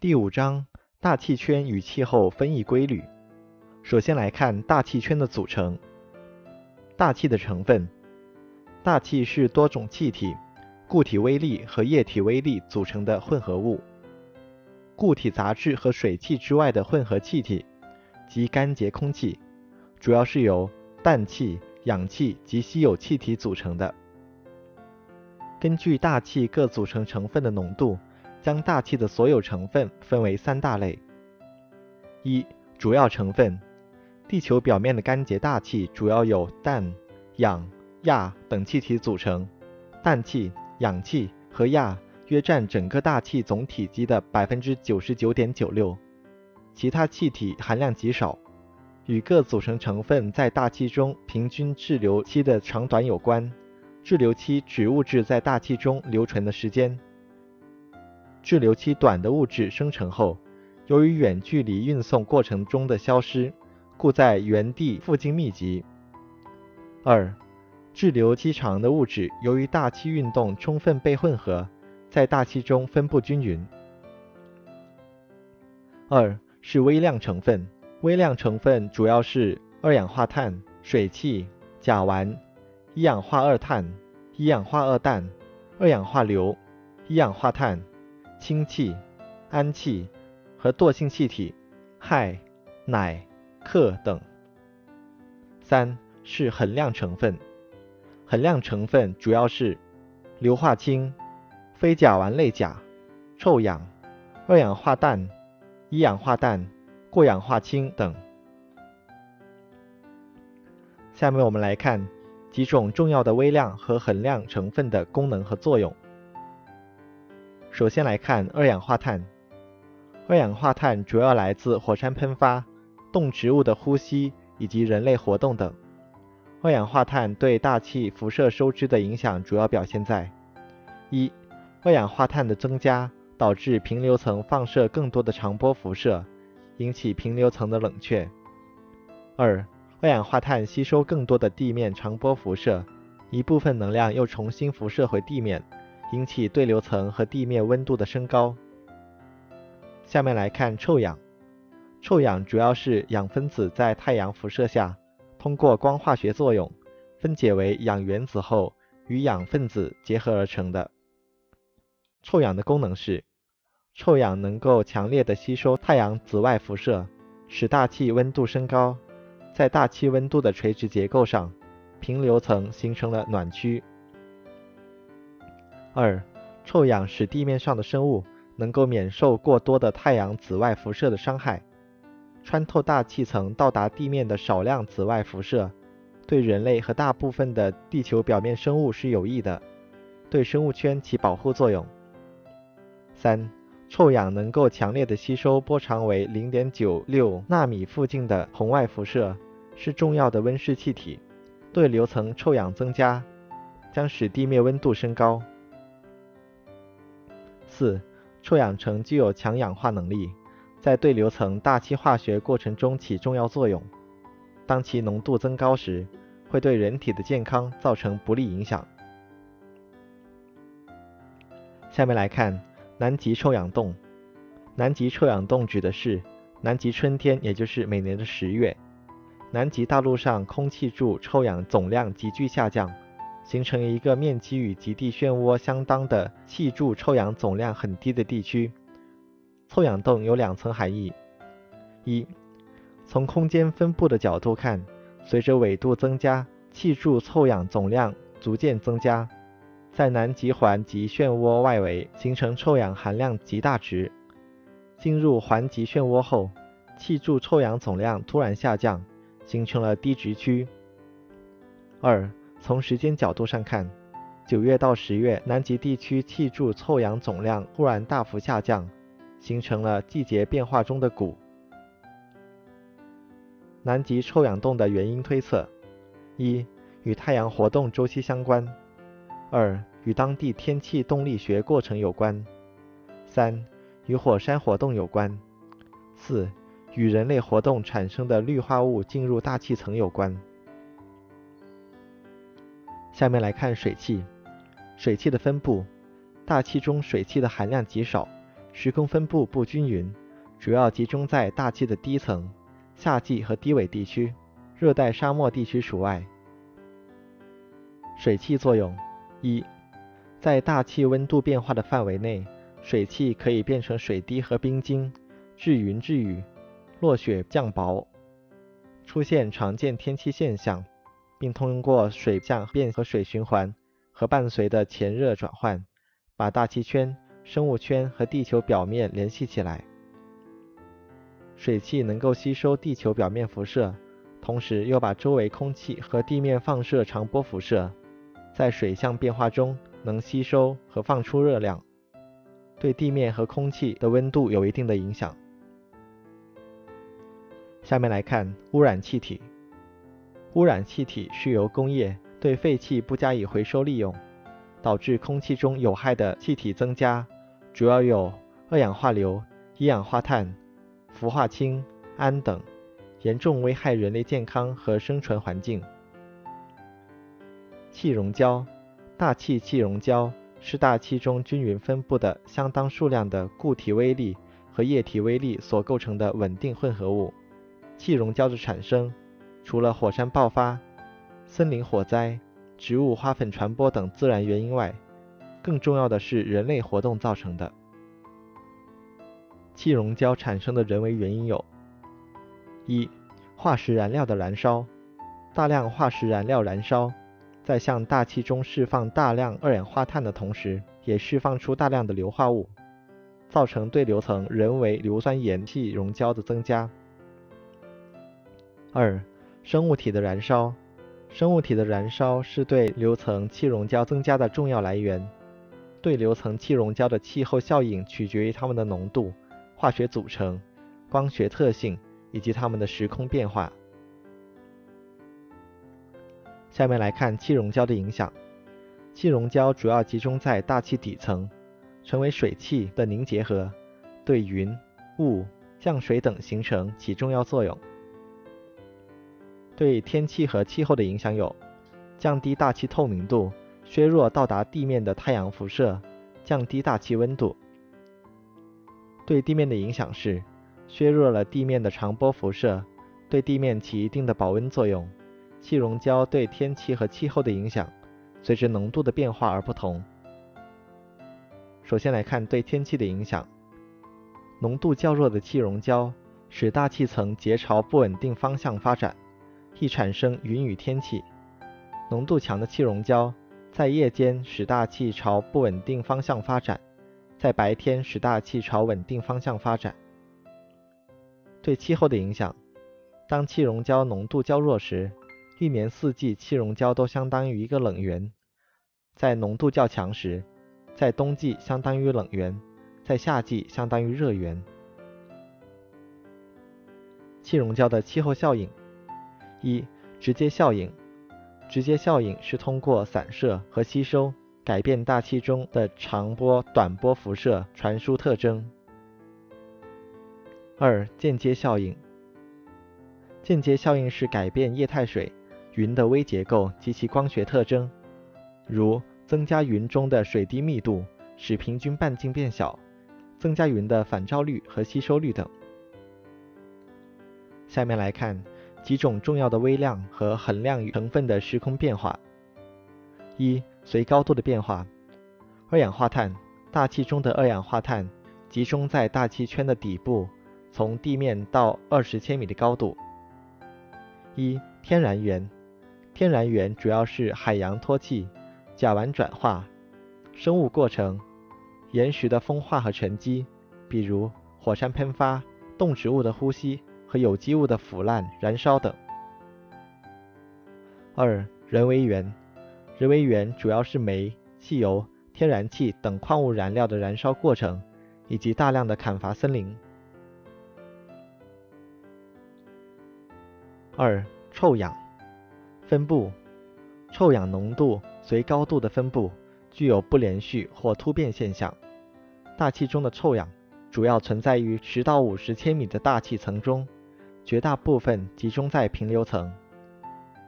第五章大气圈与气候分异规律。首先来看大气圈的组成。大气的成分，大气是多种气体、固体微粒和液体微粒组成的混合物。固体杂质和水汽之外的混合气体及干结空气，主要是由氮气、氧气及稀有气体组成的。根据大气各组成成分的浓度。将大气的所有成分分为三大类：一、主要成分。地球表面的干结大气主要由氮、氧、氩等气体组成，氮气、氧气和氩约占整个大气总体积的百分之九十九点九六，其他气体含量极少，与各组成成分在大气中平均滞留期的长短有关。滞留期指物质在大气中留存的时间。滞留期短的物质生成后，由于远距离运送过程中的消失，故在原地附近密集。二、滞留期长的物质由于大气运动充分被混合，在大气中分布均匀。二是微量成分，微量成分主要是二氧化碳、水汽、甲烷、一氧化二碳、一氧化二氮、二氧化硫、一氧化碳。氢气、氨气和惰性气体氦、氖、氪等。三是衡量成分，衡量成分主要是硫化氢、非甲烷类钾、臭氧、二氧化氮、一氧化氮、过氧化氢等。下面我们来看几种重要的微量和衡量成分的功能和作用。首先来看二氧化碳。二氧化碳主要来自火山喷发、动植物的呼吸以及人类活动等。二氧化碳对大气辐射收支的影响主要表现在：一、二氧化碳的增加导致平流层放射更多的长波辐射，引起平流层的冷却；二、二氧化碳吸收更多的地面长波辐射，一部分能量又重新辐射回地面。引起对流层和地面温度的升高。下面来看臭氧。臭氧主要是氧分子在太阳辐射下，通过光化学作用分解为氧原子后，与氧分子结合而成的。臭氧的功能是，臭氧能够强烈的吸收太阳紫外辐射，使大气温度升高。在大气温度的垂直结构上，平流层形成了暖区。二、臭氧使地面上的生物能够免受过多的太阳紫外辐射的伤害。穿透大气层到达地面的少量紫外辐射，对人类和大部分的地球表面生物是有益的，对生物圈起保护作用。三、臭氧能够强烈的吸收波长为零点九六纳米附近的红外辐射，是重要的温室气体。对流层臭氧增加，将使地面温度升高。四、臭氧层具有强氧化能力，在对流层大气化学过程中起重要作用。当其浓度增高时，会对人体的健康造成不利影响。下面来看南极臭氧洞。南极臭氧洞指的是南极春天，也就是每年的十月，南极大陆上空气柱臭氧总量急剧下降。形成一个面积与极地漩涡相当的气柱臭氧总量很低的地区。臭氧洞有两层含义：一，从空间分布的角度看，随着纬度增加，气柱臭氧总量逐渐增加，在南极环极漩涡外围形成臭氧含量极大值。进入环极漩涡后，气柱臭氧总量突然下降，形成了低值区。二。从时间角度上看，九月到十月，南极地区气柱臭氧总量忽然大幅下降，形成了季节变化中的谷。南极臭氧洞的原因推测：一、与太阳活动周期相关；二、与当地天气动力学过程有关；三、与火山活动有关；四、与人类活动产生的氯化物进入大气层有关。下面来看水汽。水汽的分布，大气中水汽的含量极少，时空分布不均匀，主要集中在大气的低层、夏季和低纬地区，热带沙漠地区除外。水汽作用一，在大气温度变化的范围内，水汽可以变成水滴和冰晶，致云致雨，落雪降雹，出现常见天气现象，并通过水降变和水循环和伴随的前热转换，把大气圈。生物圈和地球表面联系起来。水汽能够吸收地球表面辐射，同时又把周围空气和地面放射长波辐射，在水相变化中能吸收和放出热量，对地面和空气的温度有一定的影响。下面来看污染气体。污染气体是由工业对废气不加以回收利用，导致空气中有害的气体增加。主要有二氧化硫、一氧化碳、氟化氢、氨等，严重危害人类健康和生存环境。气溶胶，大气气溶胶是大气中均匀分布的相当数量的固体微粒和液体微粒所构成的稳定混合物。气溶胶的产生，除了火山爆发、森林火灾、植物花粉传播等自然原因外，更重要的是人类活动造成的气溶胶产生的人为原因有：一、化石燃料的燃烧，大量化石燃料燃烧，在向大气中释放大量二氧化碳的同时，也释放出大量的硫化物，造成对流层人为硫酸盐气溶胶的增加。二、生物体的燃烧，生物体的燃烧是对流层气溶胶增加的重要来源。对流层气溶胶的气候效应取决于它们的浓度、化学组成、光学特性以及它们的时空变化。下面来看气溶胶的影响。气溶胶主要集中在大气底层，成为水汽的凝结核，对云、雾、降水等形成起重要作用。对天气和气候的影响有：降低大气透明度。削弱到达地面的太阳辐射，降低大气温度。对地面的影响是削弱了地面的长波辐射，对地面起一定的保温作用。气溶胶对天气和气候的影响随着浓度的变化而不同。首先来看对天气的影响，浓度较弱的气溶胶使大气层结朝不稳定方向发展，易产生云雨天气。浓度强的气溶胶。在夜间使大气朝不稳定方向发展，在白天使大气朝稳定方向发展。对气候的影响，当气溶胶浓度较弱时，一年四季气溶胶都相当于一个冷源；在浓度较强时，在冬季相当于冷源，在夏季相当于热源。气溶胶的气候效应：一、直接效应。直接效应是通过散射和吸收改变大气中的长波、短波辐射传输特征。二、间接效应。间接效应是改变液态水、云的微结构及其光学特征，如增加云中的水滴密度，使平均半径变小，增加云的反照率和吸收率等。下面来看。几种重要的微量和恒量成分的时空变化：一、随高度的变化。二氧化碳，大气中的二氧化碳集中在大气圈的底部，从地面到二十千米的高度。一、天然源。天然源主要是海洋脱气、甲烷转化、生物过程、岩石的风化和沉积，比如火山喷发、动植物的呼吸。和有机物的腐烂、燃烧等。二、人为源，人为源主要是煤、汽油、天然气等矿物燃料的燃烧过程，以及大量的砍伐森林。二、臭氧分布，臭氧浓度随高度的分布具有不连续或突变现象。大气中的臭氧主要存在于十到五十千米的大气层中。绝大部分集中在平流层，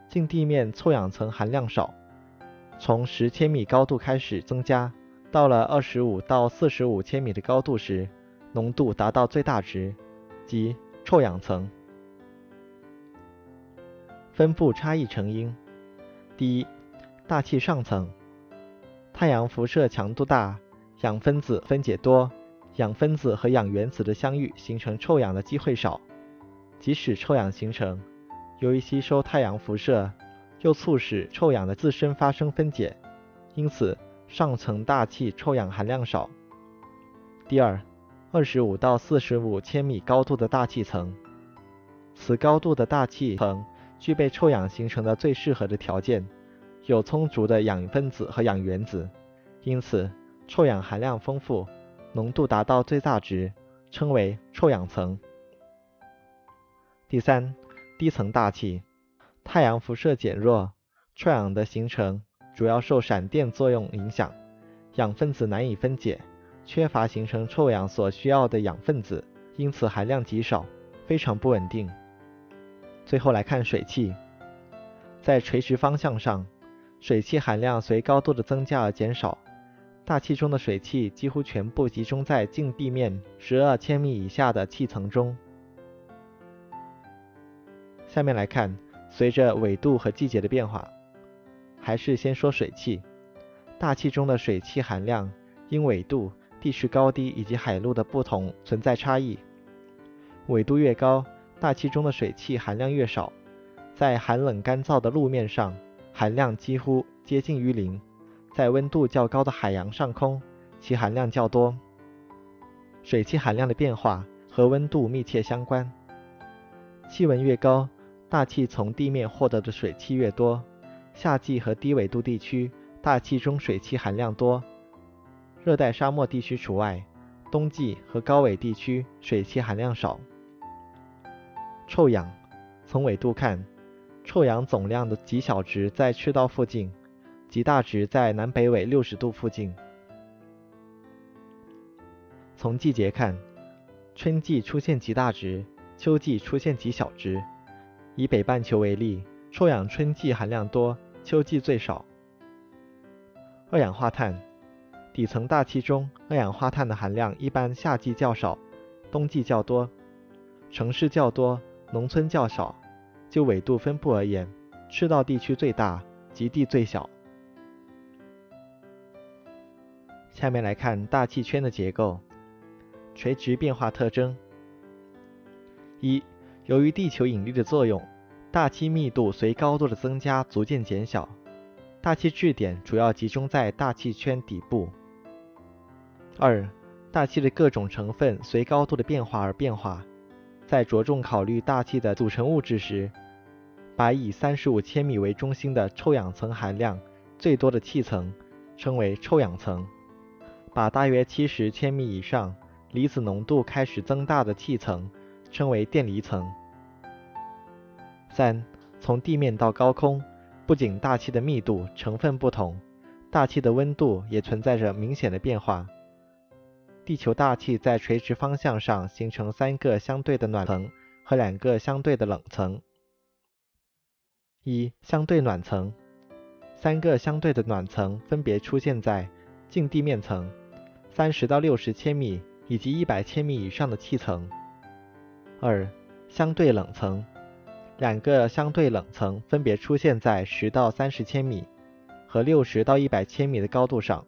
近地面臭氧层含量少。从十千米高度开始增加，到了二十五到四十五千米的高度时，浓度达到最大值，即臭氧层。分布差异成因：第一，大气上层，太阳辐射强度大，氧分子分解多，氧分子和氧原子的相遇形成臭氧的机会少。即使臭氧形成，由于吸收太阳辐射，又促使臭氧的自身发生分解，因此上层大气臭氧含量少。第二，二十五到四十五千米高度的大气层，此高度的大气层具备臭氧形成的最适合的条件，有充足的氧分子和氧原子，因此臭氧含量丰富，浓度达到最大值，称为臭氧层。第三，低层大气，太阳辐射减弱，臭氧的形成主要受闪电作用影响，氧分子难以分解，缺乏形成臭氧所需要的氧分子，因此含量极少，非常不稳定。最后来看水汽，在垂直方向上，水汽含量随高度的增加而减少，大气中的水汽几乎全部集中在近地面十二千米以下的气层中。下面来看，随着纬度和季节的变化，还是先说水汽。大气中的水汽含量因纬度、地势高低以及海陆的不同存在差异。纬度越高，大气中的水汽含量越少。在寒冷干燥的路面上，含量几乎接近于零；在温度较高的海洋上空，其含量较多。水汽含量的变化和温度密切相关，气温越高。大气从地面获得的水汽越多，夏季和低纬度地区大气中水汽含量多，热带沙漠地区除外。冬季和高纬地区水汽含量少。臭氧，从纬度看，臭氧总量的极小值在赤道附近，极大值在南北纬六十度附近。从季节看，春季出现极大值，秋季出现极小值。以北半球为例，臭氧春季含量多，秋季最少。二氧化碳，底层大气中二氧化碳的含量一般夏季较少，冬季较多。城市较多，农村较少。就纬度分布而言，赤道地区最大，极地最小。下面来看大气圈的结构，垂直变化特征。一由于地球引力的作用，大气密度随高度的增加逐渐减小，大气质点主要集中在大气圈底部。二、大气的各种成分随高度的变化而变化。在着重考虑大气的组成物质时，把以三十五千米为中心的臭氧层含量最多的气层称为臭氧层，把大约七十千米以上离子浓度开始增大的气层。称为电离层。三，从地面到高空，不仅大气的密度成分不同，大气的温度也存在着明显的变化。地球大气在垂直方向上形成三个相对的暖层和两个相对的冷层。一，相对暖层，三个相对的暖层分别出现在近地面层、三十到六十千米以及一百千米以上的气层。二、相对冷层，两个相对冷层分别出现在十到三十千米和六十到一百千米的高度上。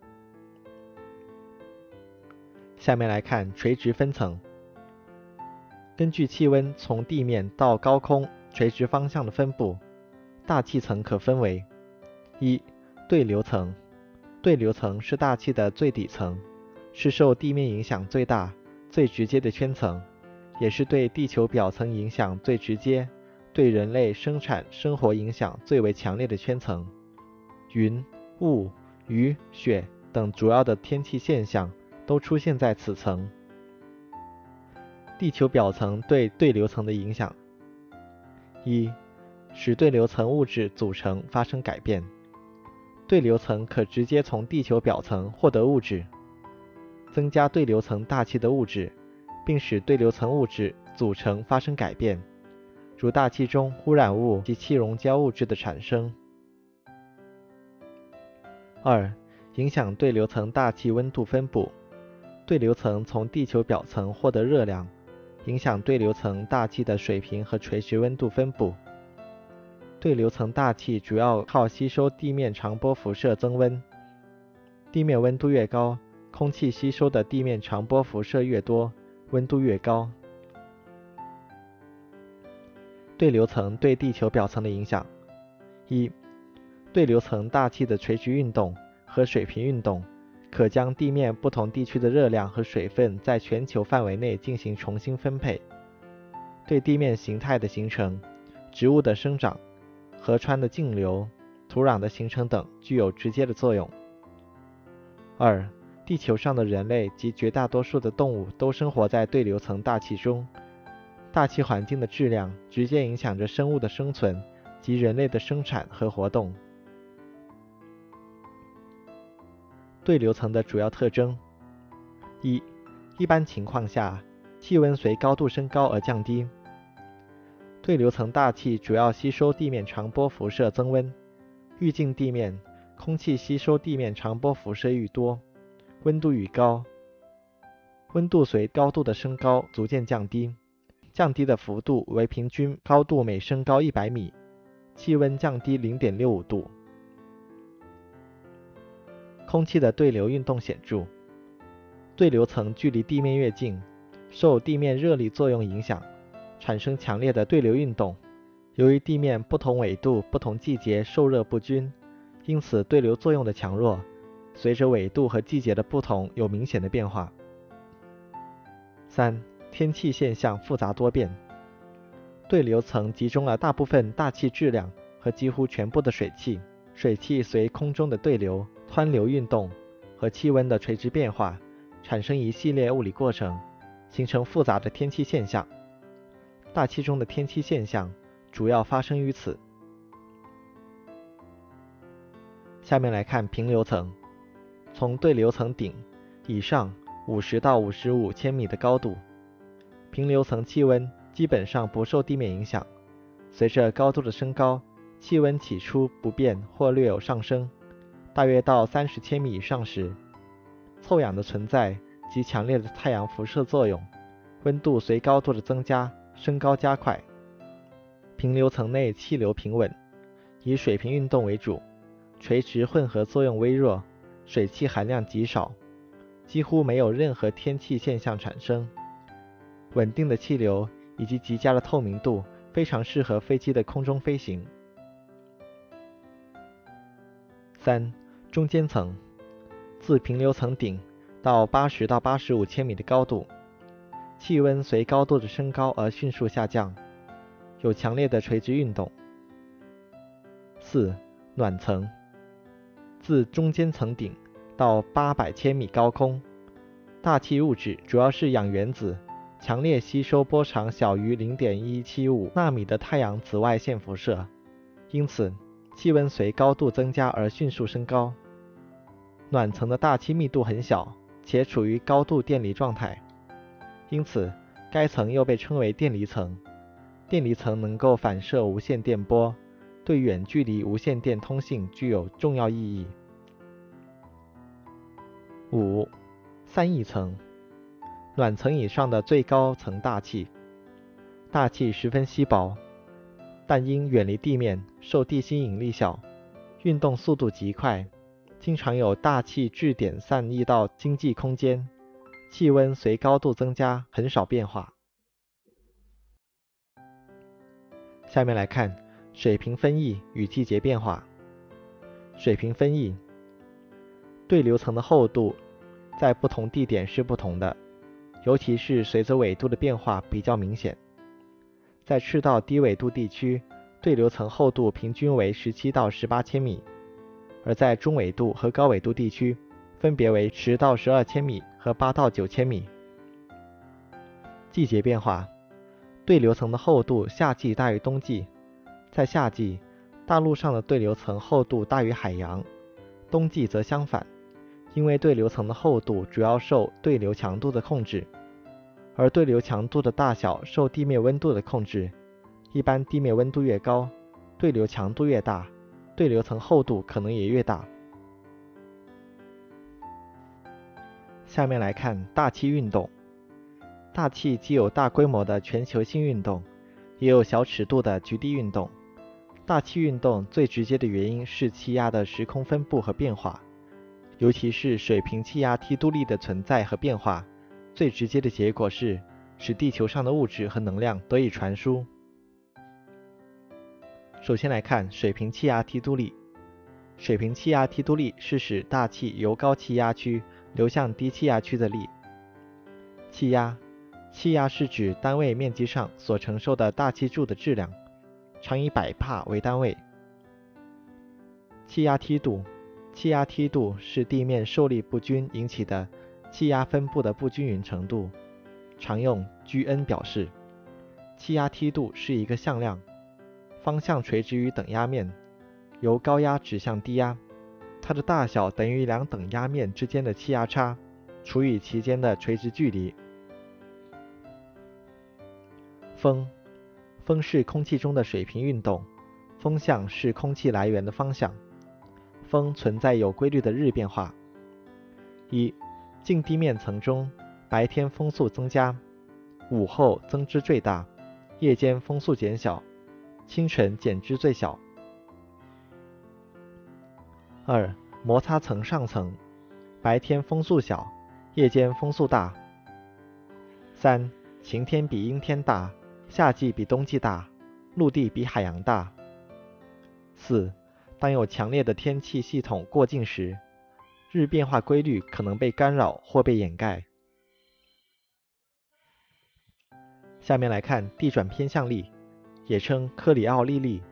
下面来看垂直分层。根据气温从地面到高空垂直方向的分布，大气层可分为：一、对流层。对流层是大气的最底层，是受地面影响最大、最直接的圈层。也是对地球表层影响最直接、对人类生产生活影响最为强烈的圈层。云、雾、雨、雪等主要的天气现象都出现在此层。地球表层对对流层的影响：一、使对流层物质组成发生改变。对流层可直接从地球表层获得物质，增加对流层大气的物质。并使对流层物质组成发生改变，如大气中污染物及气溶胶物质的产生。二、影响对流层大气温度分布。对流层从地球表层获得热量，影响对流层大气的水平和垂直温度分布。对流层大气主要靠吸收地面长波辐射增温，地面温度越高，空气吸收的地面长波辐射越多，温度越高。对流层对地球表层的影响：一、对流层大气的垂直运动和水平运动，可将地面不同地区的热量和水分在全球范围内进行重新分配，对地面形态的形成、植物的生长、河川的径流、土壤的形成等具有直接的作用。二、地球上的人类及绝大多数的动物都生活在对流层大气中。大气环境的质量直接影响着生物的生存及人类的生产和活动。对流层的主要特征：一、一般情况下，气温随高度升高而降低。对流层大气主要吸收地面长波辐射增温，愈近地面，空气吸收地面长波辐射愈多，温度愈高。温度随高度的升高逐渐降低。降低的幅度为平均高度每升高一百米，气温降低零点六五度。空气的对流运动显著，对流层距离地面越近，受地面热力作用影响，产生强烈的对流运动。由于地面不同纬度、不同季节受热不均，因此对流作用的强弱，随着纬度和季节的不同有明显的变化。三。天气现象复杂多变，对流层集中了大部分大气质量和几乎全部的水汽，水汽随空中的对流、湍流运动和气温的垂直变化，产生一系列物理过程，形成复杂的天气现象。大气中的天气现象主要发生于此。下面来看平流层，从对流层顶以上五十到五十五千米的高度。平流层气温基本上不受地面影响，随着高度的升高，气温起初不变或略有上升。大约到三十千米以上时，臭氧的存在及强烈的太阳辐射作用，温度随高度的增加升高加快。平流层内气流平稳，以水平运动为主，垂直混合作用微弱，水汽含量极少，几乎没有任何天气现象产生。稳定的气流以及极佳的透明度，非常适合飞机的空中飞行。三、中间层，自平流层顶到八十到八十五千米的高度，气温随高度的升高而迅速下降，有强烈的垂直运动。四、暖层，自中间层顶到八百千米高空，大气物质主要是氧原子。强烈吸收波长小于零点一七五纳米的太阳紫外线辐射，因此气温随高度增加而迅速升高。暖层的大气密度很小，且处于高度电离状态，因此该层又被称为电离层。电离层能够反射无线电波，对远距离无线电通信具有重要意义。五、散逸层。暖层以上的最高层大气，大气十分稀薄，但因远离地面，受地心引力小，运动速度极快，经常有大气质点散逸到经济空间，气温随高度增加很少变化。下面来看水平分异与季节变化。水平分异，对流层的厚度在不同地点是不同的。尤其是随着纬度的变化比较明显，在赤道低纬度地区，对流层厚度平均为十七到十八千米；而在中纬度和高纬度地区，分别为十到十二千米和八到九千米。季节变化，对流层的厚度夏季大于冬季，在夏季，大陆上的对流层厚度大于海洋，冬季则相反。因为对流层的厚度主要受对流强度的控制，而对流强度的大小受地面温度的控制。一般地面温度越高，对流强度越大，对流层厚度可能也越大。下面来看大气运动。大气既有大规模的全球性运动，也有小尺度的局地运动。大气运动最直接的原因是气压的时空分布和变化，尤其是水平气压梯度力的存在和变化。最直接的结果是使地球上的物质和能量得以传输。首先来看水平气压梯度力。水平气压梯度力是使大气由高气压区流向低气压区的力。气压，气压是指单位面积上所承受的大气柱的质量。常以百帕为单位。气压梯度，气压梯度是地面受力不均引起的气压分布的不均匀程度，常用 Gn 表示。气压梯度是一个向量，方向垂直于等压面，由高压指向低压，它的大小等于两等压面之间的气压差除以其间的垂直距离。风。风是空气中的水平运动，风向是空气来源的方向。风存在有规律的日变化。一，近地面层中，白天风速增加，午后增之最大，夜间风速减小，清晨减之最小。二，摩擦层上层，白天风速小，夜间风速大。三，晴天比阴天大。夏季比冬季大，陆地比海洋大。四，当有强烈的天气系统过境时，日变化规律可能被干扰或被掩盖。下面来看地转偏向力，也称科里奥利力。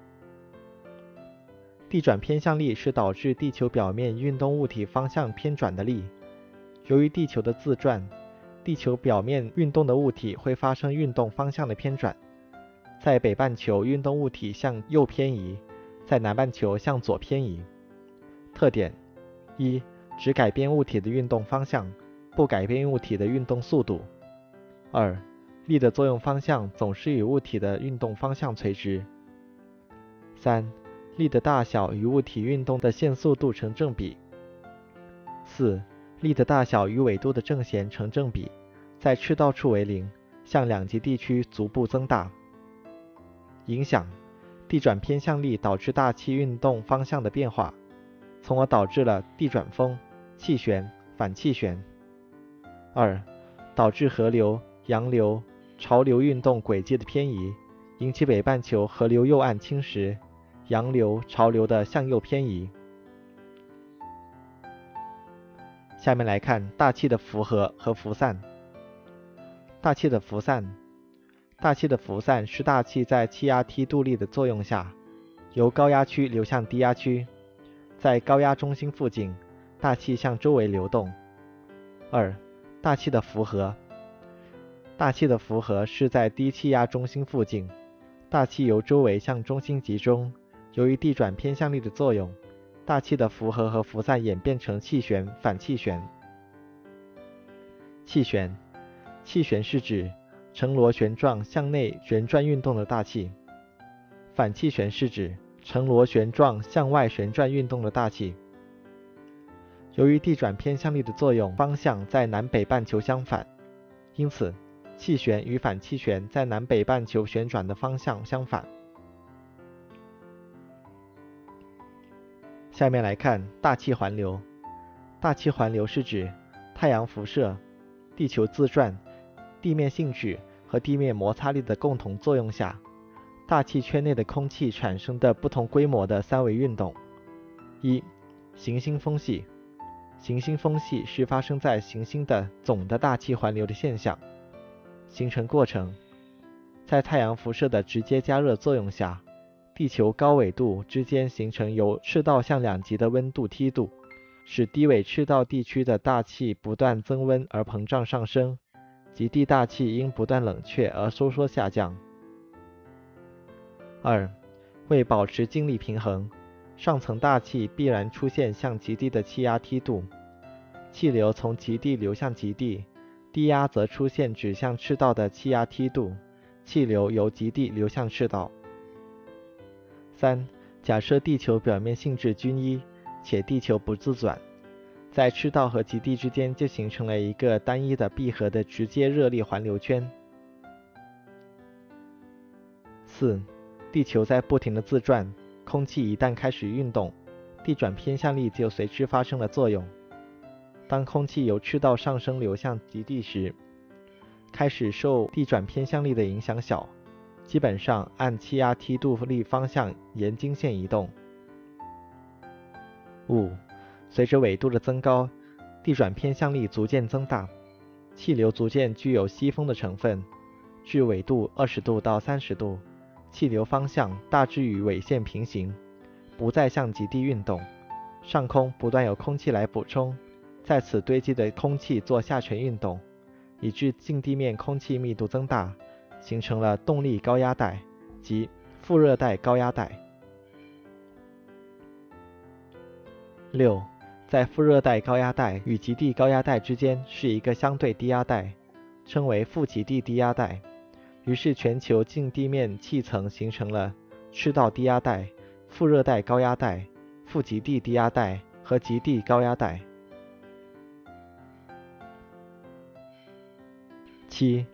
地转偏向力是导致地球表面运动物体方向偏转的力。由于地球的自转。地球表面运动的物体会发生运动方向的偏转，在北半球运动物体向右偏移，在南半球向左偏移。特点：一、只改变物体的运动方向，不改变物体的运动速度。二、力的作用方向总是与物体的运动方向垂直。三、力的大小与物体运动的线速度成正比。四。力的大小与纬度的正弦成正比，在赤道处为零，向两极地区逐步增大。影响：地转偏向力导致大气运动方向的变化，从而导致了地转风、气旋、反气旋。二、导致河流、洋流、潮流运动轨迹的偏移，引起北半球河流右岸侵蚀，洋流、潮流的向右偏移。下面来看大气的符合和辐散。大气的辐散，大气的辐散是大气在气压梯度力的作用下，由高压区流向低压区，在高压中心附近，大气向周围流动。二、大气的符合，大气的符合是在低气压中心附近，大气由周围向中心集中，由于地转偏向力的作用。大气的符合和辐散演变成气旋、反气旋。气旋，气旋是指呈螺旋状向内旋转运动的大气；反气旋是指呈螺旋状向外旋转运动的大气。由于地转偏向力的作用方向在南北半球相反，因此气旋与反气旋在南北半球旋转的方向相反。下面来看大气环流。大气环流是指太阳辐射、地球自转、地面性质和地面摩擦力的共同作用下，大气圈内的空气产生的不同规模的三维运动。一、行星风系。行星风系是发生在行星的总的大气环流的现象。形成过程：在太阳辐射的直接加热作用下。地球高纬度之间形成由赤道向两极的温度梯度，使低纬赤道地区的大气不断增温而膨胀上升，极地大气因不断冷却而收缩下降。二、为保持静力平衡，上层大气必然出现向极地的气压梯度，气流从极地流向极地，低压则出现指向赤道的气压梯度，气流由极地流向赤道。三、假设地球表面性质均一，且地球不自转，在赤道和极地之间就形成了一个单一的闭合的直接热力环流圈。四，地球在不停的自转，空气一旦开始运动，地转偏向力就随之发生了作用。当空气由赤道上升流向极地时，开始受地转偏向力的影响小，基本上按气压梯度力方向沿经线移动。五，随着纬度的增高，地转偏向力逐渐增大，气流逐渐具有西风的成分，至纬度二十度到三十度。气流方向大致与纬线平行，不再向极地运动。上空不断有空气来补充，在此堆积的空气做下沉运动，以致近地面空气密度增大，形成了动力高压带及副热带高压带。六，在副热带高压带与极地高压带之间是一个相对低压带，称为副极地低压带。于是，全球近地面气层形成了赤道低压带、副热带高压带、副极地低压带和极地高压带。七，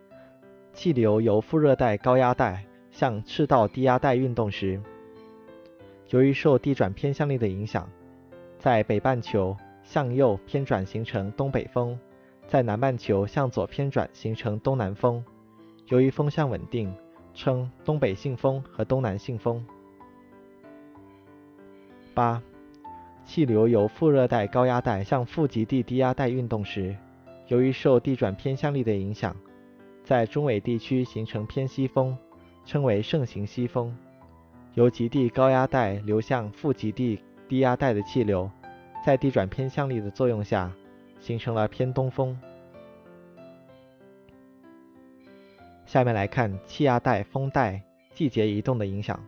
气流由副热带高压带向赤道低压带运动时，由于受地转偏向力的影响，在北半球向右偏转形成东北风，在南半球向左偏转形成东南风。由于风向稳定，称东北信风和东南信风。八、气流由副热带高压带向副极地低压带运动时，由于受地转偏向力的影响，在中纬地区形成偏西风，称为盛行西风。由极地高压带流向副极地低压带的气流，在地转偏向力的作用下，形成了偏东风。下面来看气压带、风带季节移动的影响。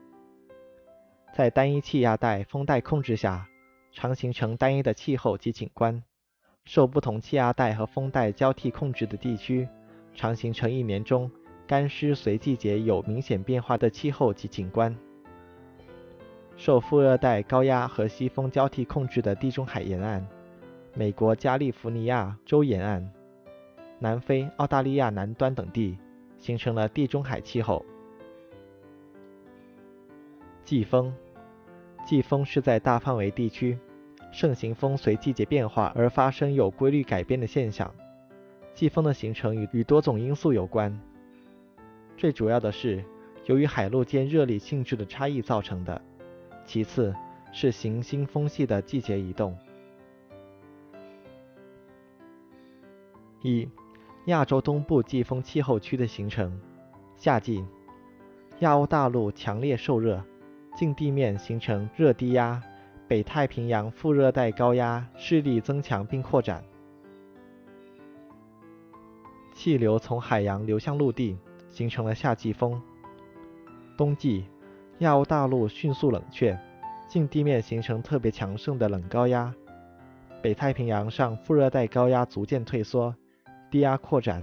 在单一气压带、风带控制下，常形成单一的气候及景观；受不同气压带和风带交替控制的地区，常形成一年中干湿随季节有明显变化的气候及景观。受副热带高压和西风交替控制的地中海沿岸、美国加利福尼亚州沿岸、南非、澳大利亚南端等地。形成了地中海气候。季风，季风是在大范围地区盛行风随季节变化而发生有规律改变的现象。季风的形成与与多种因素有关，最主要的是由于海陆间热力性质的差异造成的，其次是行星风系的季节移动。一。亚洲东部季风气候区的形成。夏季，亚欧大陆强烈受热，近地面形成热低压，北太平洋副热带高压势力增强并扩展，气流从海洋流向陆地，形成了夏季风。冬季，亚欧大陆迅速冷却，近地面形成特别强盛的冷高压，北太平洋上副热带高压逐渐退缩。低压扩展，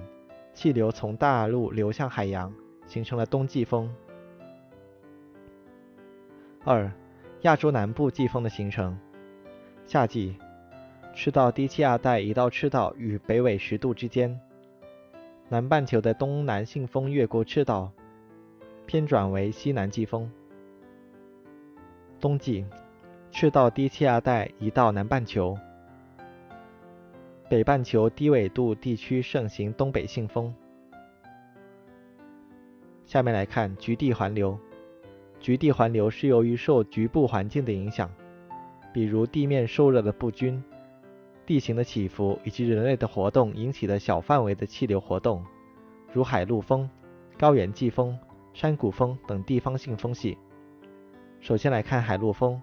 气流从大陆流向海洋，形成了冬季风。二、亚洲南部季风的形成。夏季，赤道低气压带移到赤道与北纬十度之间，南半球的东南信风越过赤道，偏转为西南季风。冬季，赤道低气压带移到南半球。北半球低纬度地区盛行东北信风。下面来看局地环流。局地环流是由于受局部环境的影响，比如地面受热的不均、地形的起伏以及人类的活动引起的小范围的气流活动，如海陆风、高原季风、山谷风等地方性风系。首先来看海陆风。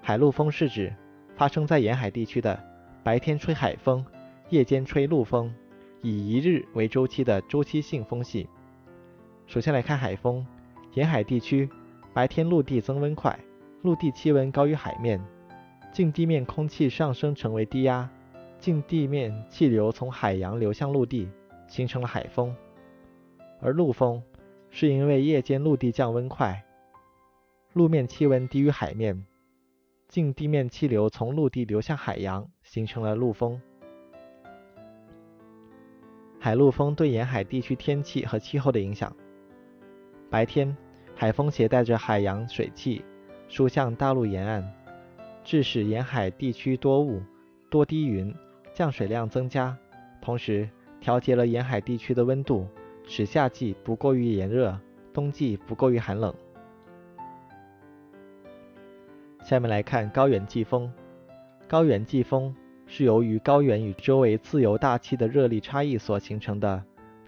海陆风是指发生在沿海地区的。白天吹海风，夜间吹陆风，以一日为周期的周期性风系。首先来看海风，沿海地区白天陆地增温快，陆地气温高于海面，近地面空气上升成为低压，近地面气流从海洋流向陆地，形成了海风。而陆风是因为夜间陆地降温快，路面气温低于海面。近地面气流从陆地流向海洋，形成了陆风。海陆风对沿海地区天气和气候的影响。白天，海风携带着海洋水汽输向大陆沿岸，致使沿海地区多雾、多低云，降水量增加，同时调节了沿海地区的温度，使夏季不过于炎热，冬季不过于寒冷。下面来看高原季风。高原季风是由于高原与周围自由大气的热力差异所形成的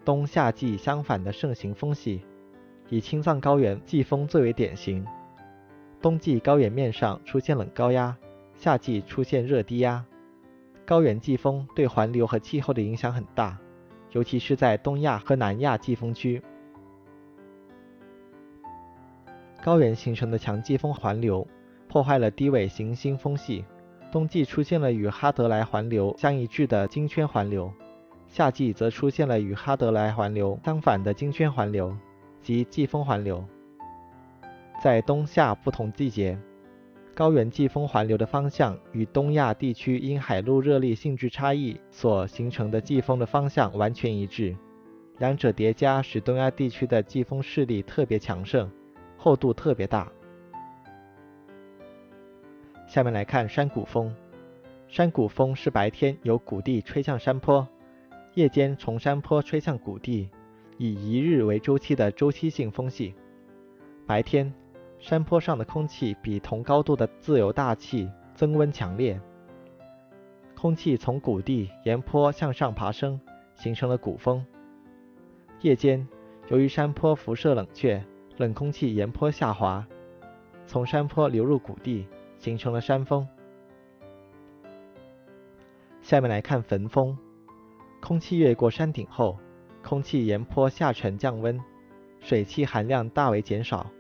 冬夏季相反的盛行风系，以青藏高原季风最为典型。冬季高原面上出现冷高压，夏季出现热低压。高原季风对环流和气候的影响很大，尤其是在东亚和南亚季风区。高原形成的强季风环流。破坏了低纬行星风系，冬季出现了与哈德莱环流相一致的经圈环流，夏季则出现了与哈德莱环流相反的经圈环流及季风环流。在冬夏不同季节，高原季风环流的方向与东亚地区因海陆热力性质差异所形成的季风的方向完全一致，两者叠加使东亚地区的季风势力特别强盛，厚度特别大。下面来看山谷风。山谷风是白天由谷地吹向山坡，夜间从山坡吹向谷地，以一日为周期的周期性风系。白天，山坡上的空气比同高度的自由大气增温强烈，空气从谷地沿坡向上爬升，形成了谷风。夜间，由于山坡辐射冷却，冷空气沿坡下滑，从山坡流入谷地。形成了山峰。下面来看焚风。空气越过山顶后，空气沿坡下沉降温，水汽含量大为减少。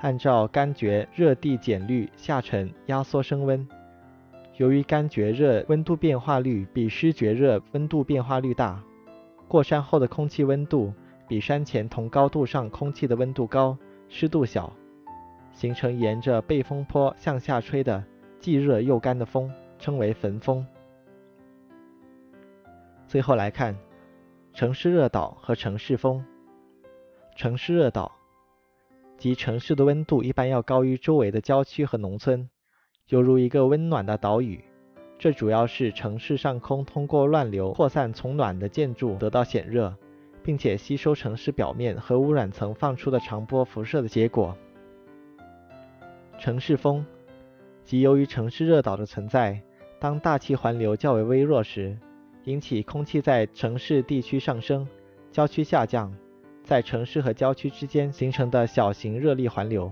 按照干觉热递减率下沉压缩升温。由于干觉热温度变化率比湿觉热温度变化率大，过山后的空气温度比山前同高度上空气的温度高，湿度小。形成沿着背风坡向下吹的既热又干的风，称为焚风。最后来看城市热岛和城市风。城市热岛即城市的温度一般要高于周围的郊区和农村，犹如一个温暖的岛屿。这主要是城市上空通过乱流扩散从暖的建筑得到显热，并且吸收城市表面和污染层放出的长波辐射的结果。城市风，即由于城市热岛的存在，当大气环流较为微弱时，引起空气在城市地区上升，郊区下降，在城市和郊区之间形成的小型热力环流。